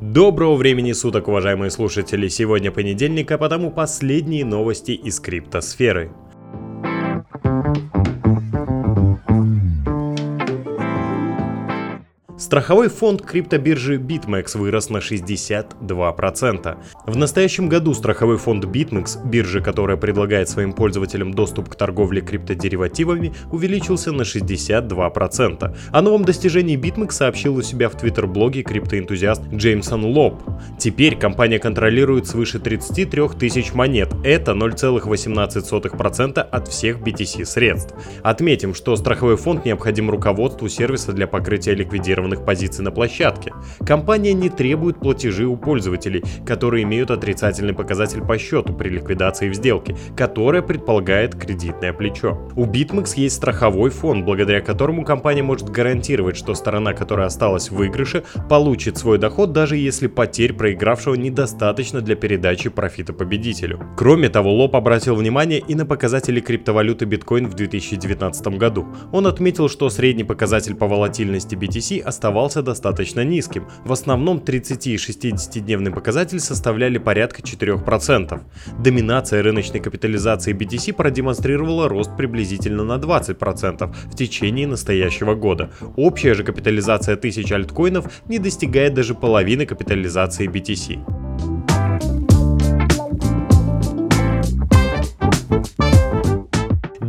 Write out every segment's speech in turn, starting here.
Доброго времени суток, уважаемые слушатели! Сегодня понедельник, а потому последние новости из криптосферы. Страховой фонд криптобиржи BitMEX вырос на 62%. В настоящем году страховой фонд BitMEX, биржа, которая предлагает своим пользователям доступ к торговле криптодеривативами, увеличился на 62%. О новом достижении BitMEX сообщил у себя в твиттер-блоге криптоэнтузиаст Джеймсон Лоб. Теперь компания контролирует свыше 33 тысяч монет. Это 0,18% от всех BTC средств. Отметим, что страховой фонд необходим руководству сервиса для покрытия ликвидированных ключевых позиций на площадке. Компания не требует платежи у пользователей, которые имеют отрицательный показатель по счету при ликвидации в сделке, которая предполагает кредитное плечо. У BitMEX есть страховой фонд, благодаря которому компания может гарантировать, что сторона, которая осталась в выигрыше, получит свой доход, даже если потерь проигравшего недостаточно для передачи профита победителю. Кроме того, Лоб обратил внимание и на показатели криптовалюты биткоин в 2019 году. Он отметил, что средний показатель по волатильности BTC оставался оставался достаточно низким. В основном 30 и 60-дневный показатель составляли порядка 4%. Доминация рыночной капитализации BTC продемонстрировала рост приблизительно на 20% в течение настоящего года. Общая же капитализация тысяч альткоинов не достигает даже половины капитализации BTC.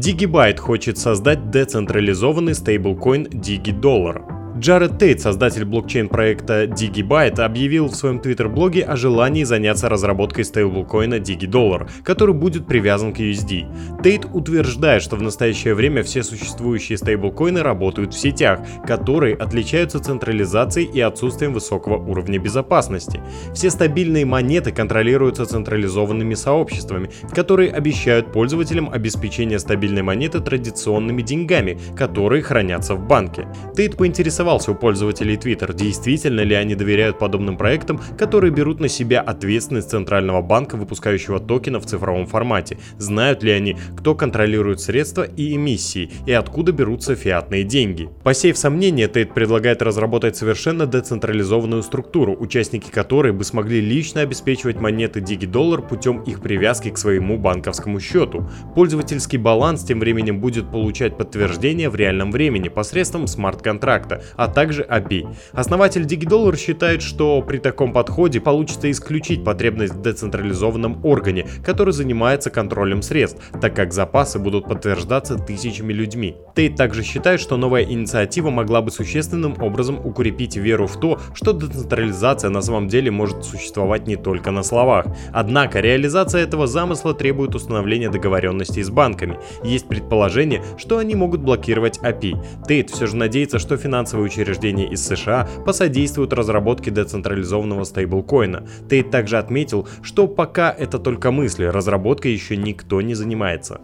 DigiByte хочет создать децентрализованный стейблкоин DigiDollar. Джаред Тейт, создатель блокчейн-проекта DigiByte, объявил в своем твиттер-блоге о желании заняться разработкой стейблкоина DigiDollar, который будет привязан к USD. Тейт утверждает, что в настоящее время все существующие стейблкоины работают в сетях, которые отличаются централизацией и отсутствием высокого уровня безопасности. Все стабильные монеты контролируются централизованными сообществами, которые обещают пользователям обеспечение стабильной монеты традиционными деньгами, которые хранятся в банке. Тейт поинтересовался поинтересовался у пользователей Twitter, действительно ли они доверяют подобным проектам, которые берут на себя ответственность Центрального банка, выпускающего токены в цифровом формате. Знают ли они, кто контролирует средства и эмиссии, и откуда берутся фиатные деньги. Посеяв сомнения, Тейт предлагает разработать совершенно децентрализованную структуру, участники которой бы смогли лично обеспечивать монеты DigiDollar путем их привязки к своему банковскому счету. Пользовательский баланс тем временем будет получать подтверждение в реальном времени посредством смарт-контракта, а также API. Основатель DigiDollar считает, что при таком подходе получится исключить потребность в децентрализованном органе, который занимается контролем средств, так как запасы будут подтверждаться тысячами людьми. Тейт также считает, что новая инициатива могла бы существенным образом укрепить веру в то, что децентрализация на самом деле может существовать не только на словах. Однако реализация этого замысла требует установления договоренностей с банками. Есть предположение, что они могут блокировать API. Тейт все же надеется, что финансовые учреждения из США посодействуют разработке децентрализованного стейблкоина. Тейт также отметил, что пока это только мысли, разработкой еще никто не занимается.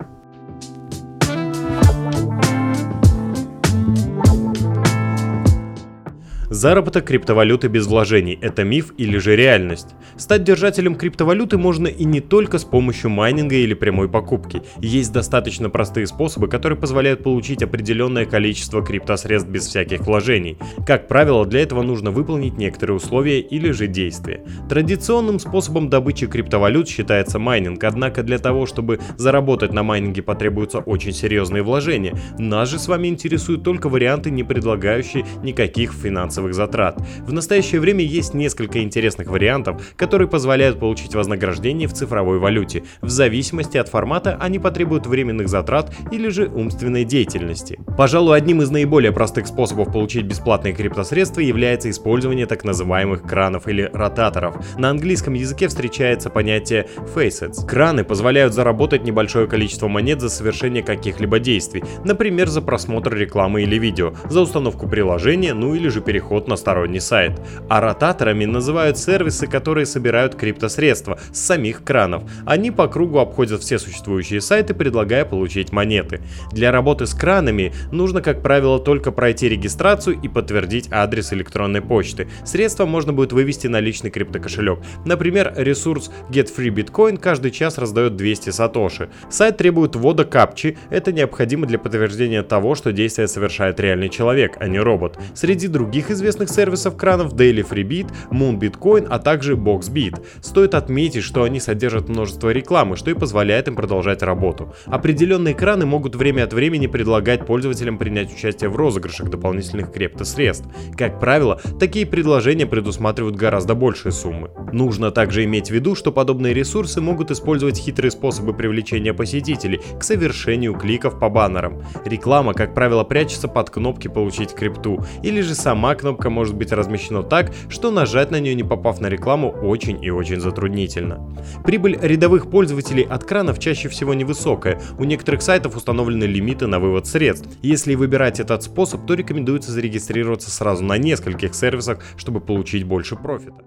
Заработок криптовалюты без вложений – это миф или же реальность? Стать держателем криптовалюты можно и не только с помощью майнинга или прямой покупки. Есть достаточно простые способы, которые позволяют получить определенное количество криптосредств без всяких вложений. Как правило, для этого нужно выполнить некоторые условия или же действия. Традиционным способом добычи криптовалют считается майнинг, однако для того, чтобы заработать на майнинге потребуются очень серьезные вложения. Нас же с вами интересуют только варианты, не предлагающие никаких финансовых финансовых затрат. В настоящее время есть несколько интересных вариантов, которые позволяют получить вознаграждение в цифровой валюте. В зависимости от формата они потребуют временных затрат или же умственной деятельности. Пожалуй, одним из наиболее простых способов получить бесплатные криптосредства является использование так называемых кранов или ротаторов. На английском языке встречается понятие facets. Краны позволяют заработать небольшое количество монет за совершение каких-либо действий, например, за просмотр рекламы или видео, за установку приложения, ну или же переход переход на сторонний сайт. А ротаторами называют сервисы, которые собирают криптосредства с самих кранов. Они по кругу обходят все существующие сайты, предлагая получить монеты. Для работы с кранами нужно, как правило, только пройти регистрацию и подтвердить адрес электронной почты. Средства можно будет вывести на личный криптокошелек. Например, ресурс Get Free Bitcoin каждый час раздает 200 сатоши. Сайт требует ввода капчи, это необходимо для подтверждения того, что действие совершает реальный человек, а не робот. Среди других известных сервисов кранов Daily Freebit, Moon Bitcoin, а также BoxBit. Стоит отметить, что они содержат множество рекламы, что и позволяет им продолжать работу. Определенные краны могут время от времени предлагать пользователям принять участие в розыгрышах дополнительных криптосредств. Как правило, такие предложения предусматривают гораздо большие суммы. Нужно также иметь в виду, что подобные ресурсы могут использовать хитрые способы привлечения посетителей к совершению кликов по баннерам. Реклама, как правило, прячется под кнопки «Получить крипту», или же сама кнопка может быть размещена так, что нажать на нее не попав на рекламу очень и очень затруднительно. Прибыль рядовых пользователей от кранов чаще всего невысокая, у некоторых сайтов установлены лимиты на вывод средств. Если выбирать этот способ, то рекомендуется зарегистрироваться сразу на нескольких сервисах, чтобы получить больше профита.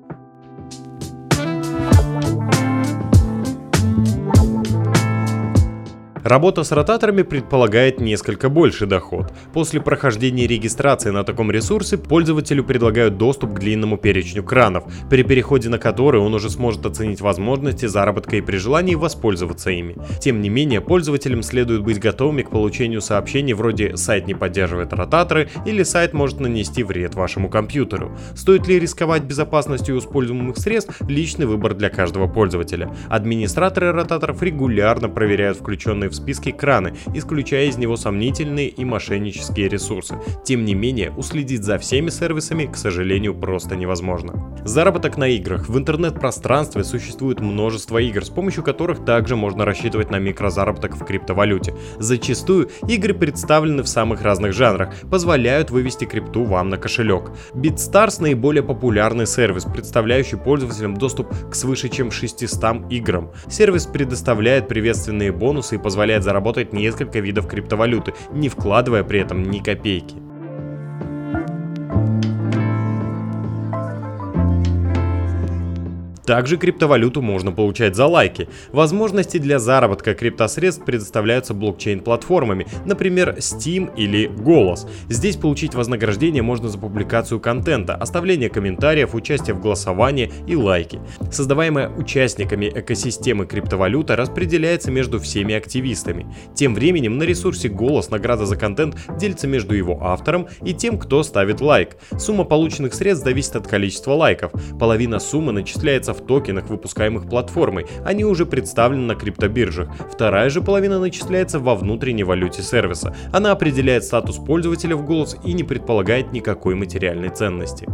Работа с ротаторами предполагает несколько больший доход. После прохождения регистрации на таком ресурсе пользователю предлагают доступ к длинному перечню кранов, при переходе на который он уже сможет оценить возможности заработка и при желании воспользоваться ими. Тем не менее, пользователям следует быть готовыми к получению сообщений вроде «сайт не поддерживает ротаторы» или «сайт может нанести вред вашему компьютеру». Стоит ли рисковать безопасностью используемых средств – личный выбор для каждого пользователя. Администраторы ротаторов регулярно проверяют включенные в списке краны, исключая из него сомнительные и мошеннические ресурсы. Тем не менее, уследить за всеми сервисами, к сожалению, просто невозможно. Заработок на играх. В интернет-пространстве существует множество игр, с помощью которых также можно рассчитывать на микрозаработок в криптовалюте. Зачастую игры представлены в самых разных жанрах, позволяют вывести крипту вам на кошелек. BitStars наиболее популярный сервис, представляющий пользователям доступ к свыше чем 600 играм. Сервис предоставляет приветственные бонусы и позволяет позволяет заработать несколько видов криптовалюты, не вкладывая при этом ни копейки. Также криптовалюту можно получать за лайки. Возможности для заработка криптосредств предоставляются блокчейн-платформами, например Steam или Голос. Здесь получить вознаграждение можно за публикацию контента, оставление комментариев, участие в голосовании и лайки. Создаваемая участниками экосистемы криптовалюта распределяется между всеми активистами. Тем временем на ресурсе Голос награда за контент делится между его автором и тем, кто ставит лайк. Сумма полученных средств зависит от количества лайков. Половина суммы начисляется токенах, выпускаемых платформой, они уже представлены на криптобиржах. Вторая же половина начисляется во внутренней валюте сервиса. Она определяет статус пользователя в голос и не предполагает никакой материальной ценности.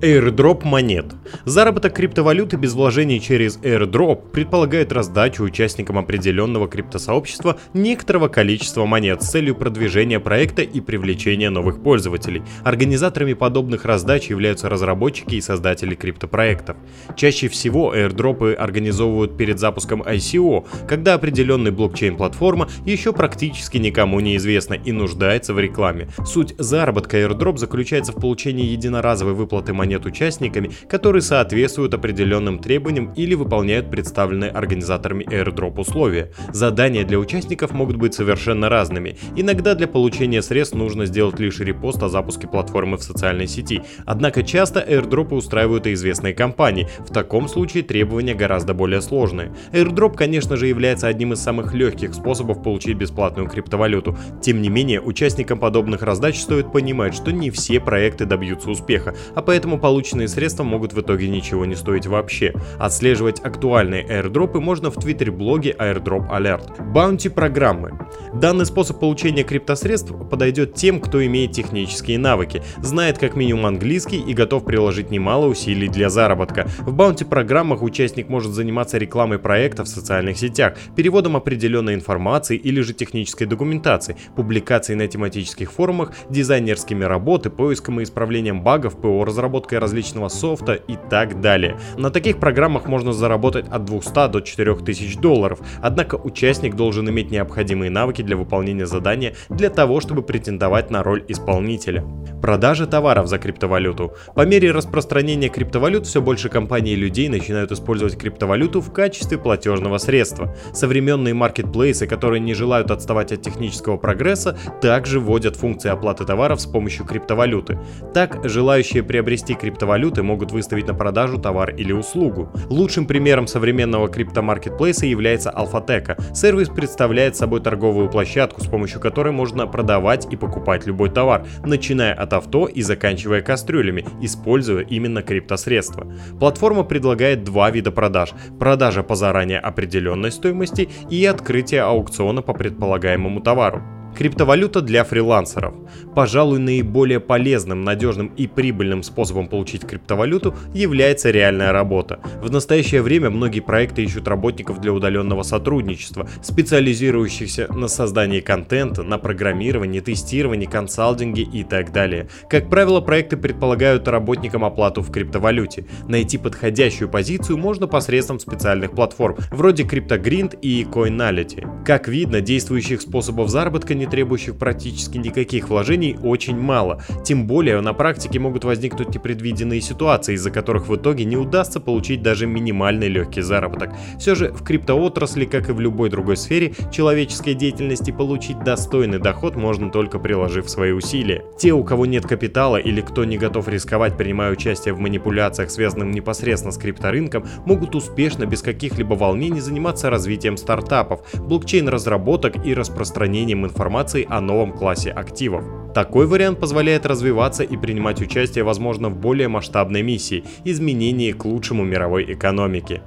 Airdrop монет. Заработок криптовалюты без вложений через airdrop предполагает раздачу участникам определенного криптосообщества некоторого количества монет с целью продвижения проекта и привлечения новых пользователей. Организаторами подобных раздач являются разработчики и создатели криптопроектов. Чаще всего airdropы организовывают перед запуском ICO, когда определенный блокчейн-платформа еще практически никому не известна и нуждается в рекламе. Суть заработка airdrop заключается в получении единоразовой выплаты монет монет участниками, которые соответствуют определенным требованиям или выполняют представленные организаторами airdrop условия. Задания для участников могут быть совершенно разными. Иногда для получения средств нужно сделать лишь репост о запуске платформы в социальной сети. Однако часто airdropы устраивают и известные компании. В таком случае требования гораздо более сложные. Airdrop, конечно же, является одним из самых легких способов получить бесплатную криптовалюту. Тем не менее, участникам подобных раздач стоит понимать, что не все проекты добьются успеха, а поэтому полученные средства могут в итоге ничего не стоить вообще. Отслеживать актуальные airdropы можно в твиттер-блоге Airdrop Alert. Баунти программы. Данный способ получения криптосредств подойдет тем, кто имеет технические навыки, знает как минимум английский и готов приложить немало усилий для заработка. В баунти программах участник может заниматься рекламой проекта в социальных сетях, переводом определенной информации или же технической документации, публикацией на тематических форумах, дизайнерскими работы, поиском и исправлением багов, ПО разработкой разработкой различного софта и так далее. На таких программах можно заработать от 200 до 4000 долларов, однако участник должен иметь необходимые навыки для выполнения задания для того, чтобы претендовать на роль исполнителя. Продажа товаров за криптовалюту. По мере распространения криптовалют все больше компаний и людей начинают использовать криптовалюту в качестве платежного средства. Современные маркетплейсы, которые не желают отставать от технического прогресса, также вводят функции оплаты товаров с помощью криптовалюты. Так, желающие приобрести криптовалюты могут выставить на продажу товар или услугу. Лучшим примером современного криптомаркетплейса является Alphateka. Сервис представляет собой торговую площадку, с помощью которой можно продавать и покупать любой товар, начиная от авто и заканчивая кастрюлями, используя именно криптосредства. Платформа предлагает два вида продаж. Продажа по заранее определенной стоимости и открытие аукциона по предполагаемому товару. Криптовалюта для фрилансеров. Пожалуй, наиболее полезным, надежным и прибыльным способом получить криптовалюту является реальная работа. В настоящее время многие проекты ищут работников для удаленного сотрудничества, специализирующихся на создании контента, на программировании, тестировании, консалтинге и так далее. Как правило, проекты предполагают работникам оплату в криптовалюте. Найти подходящую позицию можно посредством специальных платформ, вроде CryptoGrind и Coinality. Как видно, действующих способов заработка не требующих практически никаких вложений, очень мало. Тем более на практике могут возникнуть непредвиденные ситуации, из-за которых в итоге не удастся получить даже минимальный легкий заработок. Все же в криптоотрасли, как и в любой другой сфере человеческой деятельности, получить достойный доход можно только приложив свои усилия. Те, у кого нет капитала или кто не готов рисковать, принимая участие в манипуляциях, связанных непосредственно с крипторынком, могут успешно, без каких-либо волнений, заниматься развитием стартапов, блокчейн-разработок и распространением информации информации о новом классе активов. Такой вариант позволяет развиваться и принимать участие, возможно, в более масштабной миссии – изменении к лучшему мировой экономике.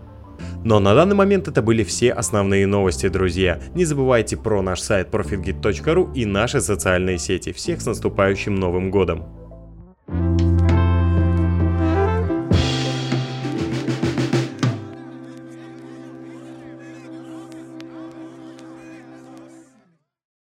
Но на данный момент это были все основные новости, друзья. Не забывайте про наш сайт profitgit.ru и наши социальные сети. Всех с наступающим Новым Годом!